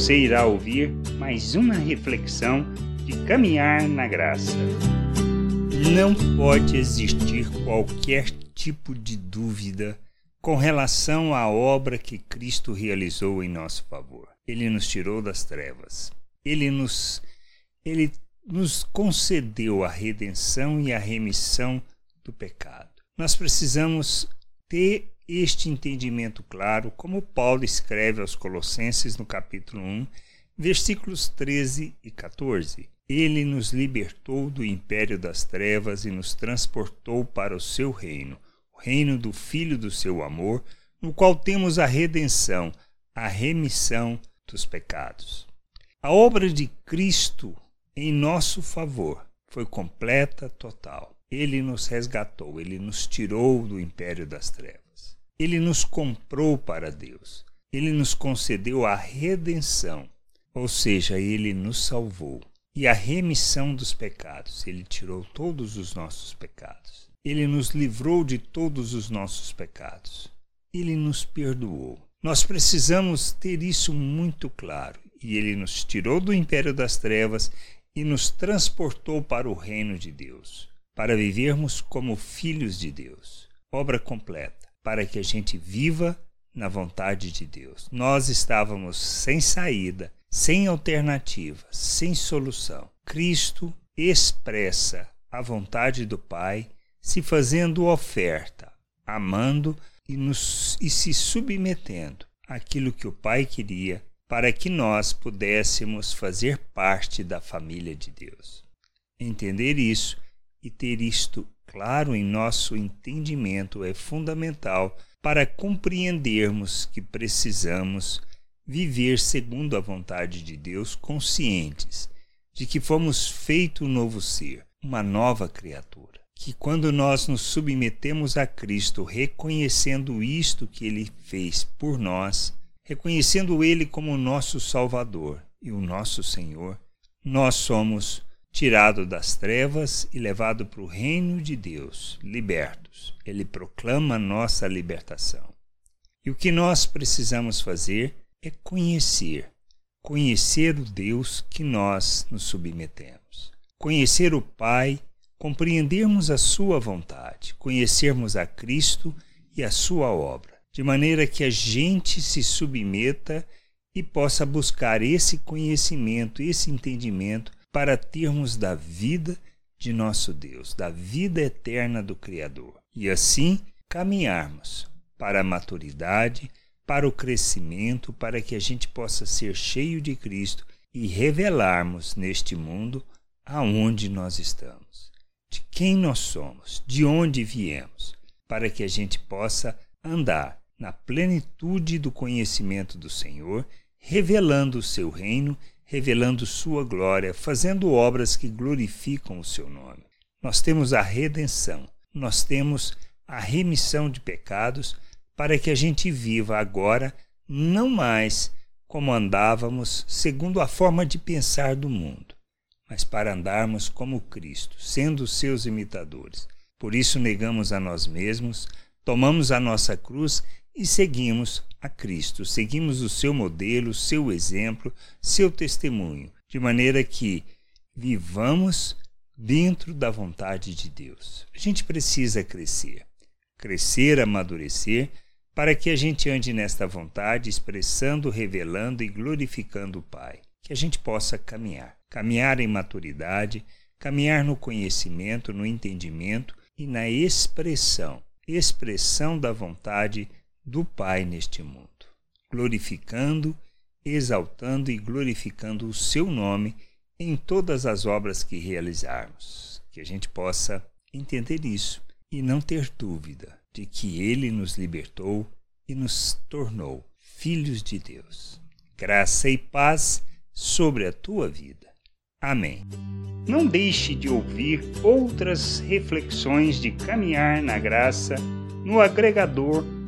Você irá ouvir mais uma reflexão de caminhar na graça. Não pode existir qualquer tipo de dúvida com relação à obra que Cristo realizou em nosso favor. Ele nos tirou das trevas. Ele nos ele nos concedeu a redenção e a remissão do pecado. Nós precisamos ter este entendimento claro, como Paulo escreve aos Colossenses no capítulo 1, versículos 13 e 14. Ele nos libertou do império das trevas e nos transportou para o seu reino, o reino do Filho do seu amor, no qual temos a redenção, a remissão dos pecados. A obra de Cristo em nosso favor foi completa, total. Ele nos resgatou, ele nos tirou do império das trevas. Ele nos comprou para Deus. Ele nos concedeu a redenção, ou seja, ele nos salvou. E a remissão dos pecados. Ele tirou todos os nossos pecados. Ele nos livrou de todos os nossos pecados. Ele nos perdoou. Nós precisamos ter isso muito claro. E ele nos tirou do império das trevas e nos transportou para o reino de Deus, para vivermos como filhos de Deus. Obra completa para que a gente viva na vontade de Deus. Nós estávamos sem saída, sem alternativa, sem solução. Cristo expressa a vontade do Pai, se fazendo oferta, amando e, nos, e se submetendo àquilo que o Pai queria para que nós pudéssemos fazer parte da família de Deus. Entender isso e ter isto claro em nosso entendimento é fundamental para compreendermos que precisamos viver segundo a vontade de Deus, conscientes de que fomos feito um novo ser, uma nova criatura. Que quando nós nos submetemos a Cristo, reconhecendo isto que ele fez por nós, reconhecendo ele como nosso Salvador e o nosso Senhor, nós somos tirado das trevas e levado para o reino de Deus, libertos. Ele proclama nossa libertação. E o que nós precisamos fazer é conhecer, conhecer o Deus que nós nos submetemos, conhecer o Pai, compreendermos a Sua vontade, conhecermos a Cristo e a Sua obra, de maneira que a gente se submeta e possa buscar esse conhecimento, esse entendimento para termos da vida de nosso Deus, da vida eterna do Criador, e assim caminharmos para a maturidade, para o crescimento, para que a gente possa ser cheio de Cristo e revelarmos neste mundo aonde nós estamos, de quem nós somos, de onde viemos, para que a gente possa andar na plenitude do conhecimento do Senhor, revelando o seu reino revelando sua glória, fazendo obras que glorificam o seu nome. Nós temos a redenção, nós temos a remissão de pecados para que a gente viva agora não mais como andávamos segundo a forma de pensar do mundo, mas para andarmos como Cristo, sendo seus imitadores. Por isso negamos a nós mesmos, tomamos a nossa cruz e seguimos a Cristo, seguimos o seu modelo, seu exemplo, seu testemunho, de maneira que vivamos dentro da vontade de Deus. A gente precisa crescer, crescer, amadurecer, para que a gente ande nesta vontade, expressando, revelando e glorificando o Pai. Que a gente possa caminhar, caminhar em maturidade, caminhar no conhecimento, no entendimento e na expressão, expressão da vontade do Pai neste mundo, glorificando, exaltando e glorificando o seu nome em todas as obras que realizarmos. Que a gente possa entender isso e não ter dúvida de que Ele nos libertou e nos tornou filhos de Deus. Graça e paz sobre a tua vida. Amém. Não deixe de ouvir outras reflexões de caminhar na graça no agregador